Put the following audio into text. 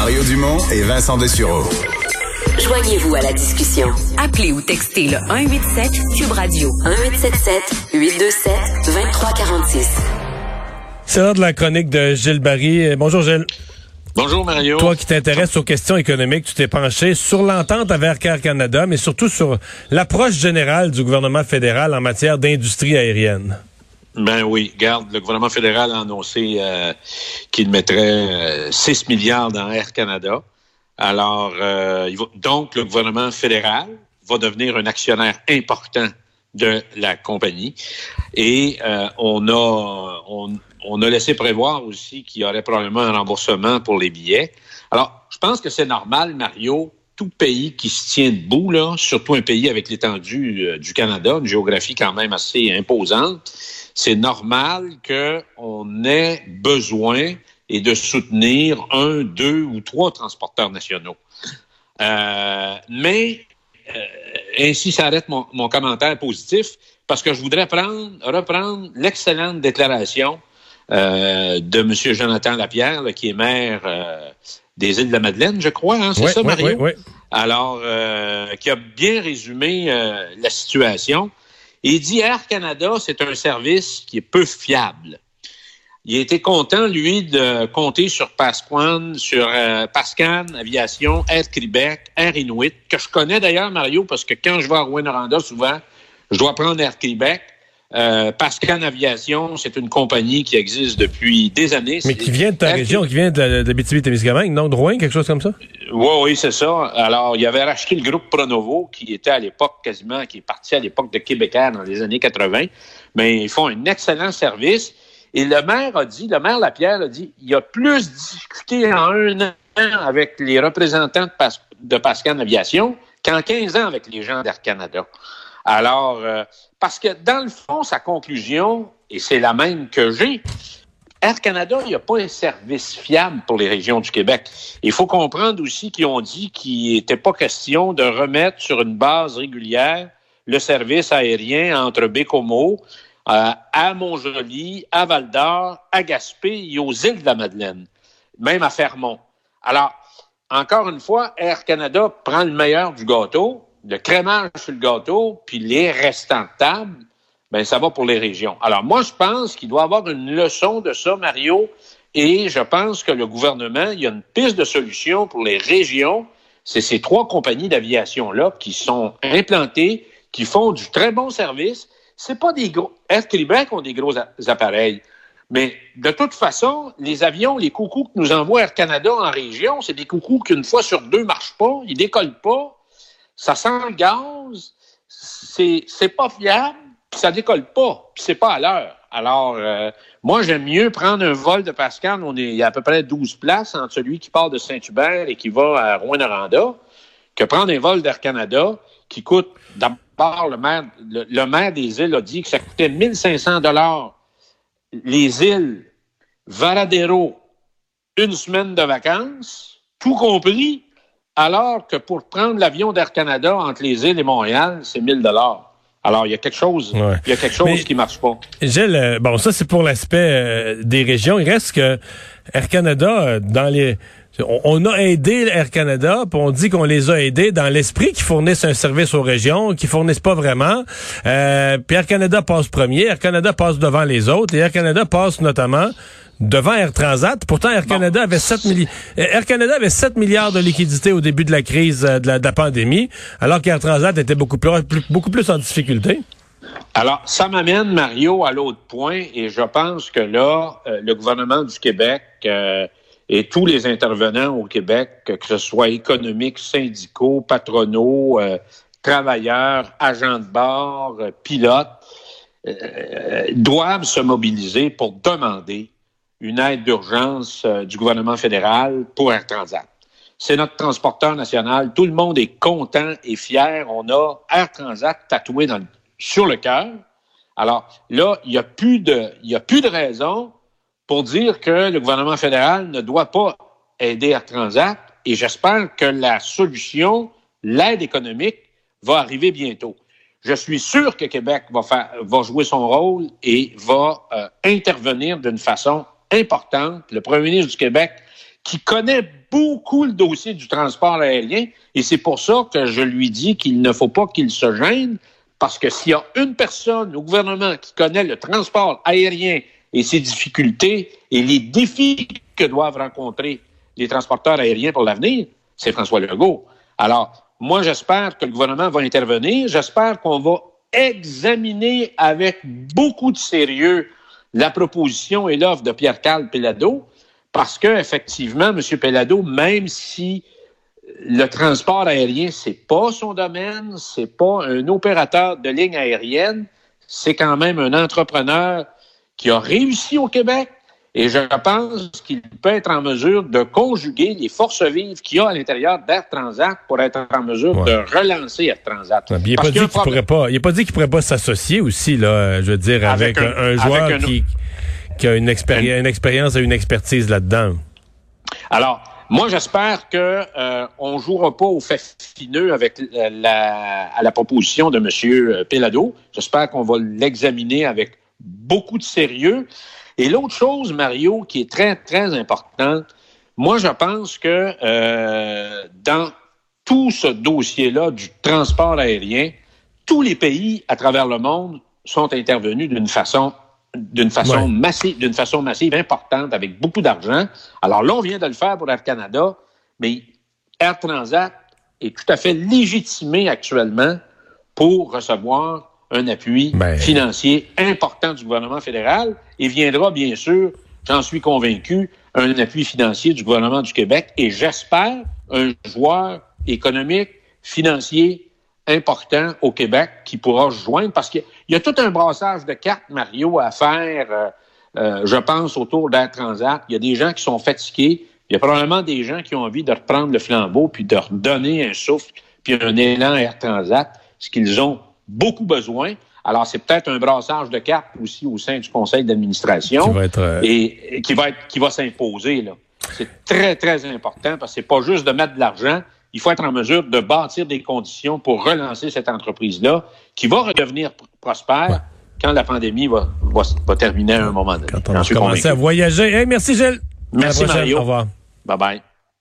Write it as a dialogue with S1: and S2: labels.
S1: Mario Dumont et Vincent Dessureau.
S2: Joignez-vous à la discussion. Appelez ou textez le 187 Cube Radio 1877 827 2346.
S3: C'est l'heure de la chronique de Gilles Barry. Bonjour Gilles.
S4: Bonjour Mario.
S3: Toi qui t'intéresses aux questions économiques, tu t'es penché sur l'entente avec Air Canada, mais surtout sur l'approche générale du gouvernement fédéral en matière d'industrie aérienne.
S4: Ben oui, garde, le gouvernement fédéral a annoncé euh, qu'il mettrait 6 euh, milliards dans Air Canada. Alors, euh, donc, le gouvernement fédéral va devenir un actionnaire important de la compagnie. Et on a on, a laissé prévoir aussi qu'il y aurait probablement un remboursement pour les billets. Alors, je pense que c'est normal, Mario, tout pays qui se tient debout, surtout un pays avec l'étendue du Canada, une géographie quand même assez imposante, c'est normal qu'on ait besoin et de soutenir un, deux ou trois transporteurs nationaux. Euh, mais euh, ainsi s'arrête mon, mon, commentaire positif parce que je voudrais prendre, reprendre l'excellente déclaration euh, de M. Jonathan Lapierre, qui est maire des îles de la Madeleine, je crois. Hein, c'est ça, Mario?
S3: Oui, oui.
S4: Alors, qui a bien résumé la situation il dit Air Canada, c'est un service qui est peu fiable. Il était content, lui, de compter sur Pasquan, sur euh, Pascan Aviation, Air Québec, Air Inuit, que je connais d'ailleurs, Mario, parce que quand je vais à Rouen-Noranda, souvent, je dois prendre Air Québec. Euh, Pascan Aviation, c'est une compagnie qui existe depuis des années.
S3: Mais qui vient de ta région, qui vient de, de BTB-Témiscamingue, non? De Rouen, quelque chose comme ça?
S4: Oui, oui, c'est ça. Alors, il avait racheté le groupe Pronovo, qui était à l'époque quasiment, qui est parti à l'époque de Québécois dans les années 80. Mais ils font un excellent service. Et le maire a dit, le maire Lapierre a dit, il a plus discuté en un an avec les représentants de, de Pascan Aviation qu'en 15 ans avec les gens d'Air Canada. Alors, euh, parce que dans le fond, sa conclusion, et c'est la même que j'ai, Air Canada, il n'y a pas un service fiable pour les régions du Québec. Il faut comprendre aussi qu'ils ont dit qu'il n'était pas question de remettre sur une base régulière le service aérien entre Bécomo, euh, à Montjoly, à Val-d'Or, à Gaspé et aux îles de la Madeleine, même à Fermont. Alors, encore une fois, Air Canada prend le meilleur du gâteau, le crémage sur le gâteau, puis les restants de table, ben ça va pour les régions. Alors moi, je pense qu'il doit avoir une leçon de ça, Mario, et je pense que le gouvernement, il y a une piste de solution pour les régions. C'est ces trois compagnies d'aviation-là qui sont implantées, qui font du très bon service. C'est pas des gros. Air Québec ont des gros appareils. Mais de toute façon, les avions, les coucous que nous envoie Air Canada en région, c'est des coucous qui, une fois sur deux, marchent pas, ils décollent pas ça sent le gaz, c'est, pas fiable, puis ça décolle pas, puis c'est pas à l'heure. Alors, euh, moi, j'aime mieux prendre un vol de Pascal. On est, il y a à peu près 12 places entre celui qui part de Saint-Hubert et qui va à Rouen-Noranda, que prendre un vol d'Air Canada qui coûte, d'abord, le maire, le, maire des îles a dit que ça coûtait 1500 dollars les îles Varadero, une semaine de vacances, tout compris, alors que pour prendre l'avion d'Air Canada entre les îles et Montréal, c'est 1000 dollars. Alors, il y a quelque chose, il y a quelque chose qui marche pas.
S3: Gilles, euh, bon, ça, c'est pour l'aspect euh, des régions. Il reste que Air Canada, euh, dans les, on, a aidé Air Canada, puis on dit qu'on les a aidés dans l'esprit qu'ils fournissent un service aux régions, qu'ils fournissent pas vraiment. Euh, puis Air Canada passe premier, Air Canada passe devant les autres, et Air Canada passe notamment devant Air Transat. Pourtant, Air Canada avait 7 milliards. Air Canada avait 7 milliards de liquidités au début de la crise euh, de la, pandémie, alors qu'Air Transat était beaucoup plus, beaucoup plus en difficulté.
S4: Alors, ça m'amène, Mario, à l'autre point, et je pense que là, euh, le gouvernement du Québec euh, et tous les intervenants au Québec, que ce soit économiques, syndicaux, patronaux, travailleurs, agents de bord, pilotes, doivent se mobiliser pour demander une aide d'urgence euh, du gouvernement fédéral pour Air Transat. C'est notre transporteur national. Tout le monde est content et fier. On a Air Transat tatoué dans sur le cœur. Alors là, il n'y a plus de, y a plus de raison pour dire que le gouvernement fédéral ne doit pas aider Air Transat. Et j'espère que la solution, l'aide économique, va arriver bientôt. Je suis sûr que Québec va, faire, va jouer son rôle et va euh, intervenir d'une façon importante. Le premier ministre du Québec qui connaît beaucoup le dossier du transport aérien. Et c'est pour ça que je lui dis qu'il ne faut pas qu'il se gêne, parce que s'il y a une personne au gouvernement qui connaît le transport aérien et ses difficultés et les défis que doivent rencontrer les transporteurs aériens pour l'avenir, c'est François Legault. Alors, moi, j'espère que le gouvernement va intervenir. J'espère qu'on va examiner avec beaucoup de sérieux la proposition et l'offre de Pierre-Carl Pelado, parce que effectivement, M. Pelado, même si le transport aérien, c'est pas son domaine, c'est pas un opérateur de ligne aérienne, c'est quand même un entrepreneur qui a réussi au Québec, et je pense qu'il peut être en mesure de conjuguer les forces vives qu'il y a à l'intérieur d'Air Transat pour être en mesure de relancer Air Transat.
S3: il n'a pas, dit qu'il pourrait pas, pas dit qu'il pourrait pas s'associer aussi, là, je veux dire, avec, un, joueur qui, qui, a une, expérience, une expérience et une expertise là-dedans.
S4: Alors, moi, j'espère que euh, on jouera pas au fait fineux avec la, à la proposition de M. Pelado. J'espère qu'on va l'examiner avec beaucoup de sérieux. Et l'autre chose, Mario, qui est très, très importante, moi, je pense que euh, dans tout ce dossier-là du transport aérien, tous les pays à travers le monde sont intervenus d'une façon d'une façon massive, d'une façon massive, importante, avec beaucoup d'argent. Alors là, on vient de le faire pour Air Canada, mais Air Transat est tout à fait légitimé actuellement pour recevoir un appui ben. financier important du gouvernement fédéral et viendra, bien sûr, j'en suis convaincu, un appui financier du gouvernement du Québec et j'espère un joueur économique, financier important au Québec qui pourra se joindre parce qu'il y a tout un brassage de cartes, Mario, à faire, euh, euh, je pense, autour d'Air Transat. Il y a des gens qui sont fatigués. Il y a probablement des gens qui ont envie de reprendre le flambeau puis de redonner un souffle puis un élan à Air Transat, ce qu'ils ont beaucoup besoin. Alors, c'est peut-être un brassage de cartes aussi au sein du conseil d'administration
S3: euh,
S4: et, qui va être qui va s'imposer. Là. C'est très, très important parce que c'est pas juste de mettre de l'argent. Il faut être en mesure de bâtir des conditions pour relancer cette entreprise-là qui va redevenir prospère quand la pandémie va, va, terminer à un moment donné.
S3: Quand on va commencer à voyager. merci Gilles.
S4: Merci Mario.
S3: Au revoir.
S4: Bye bye.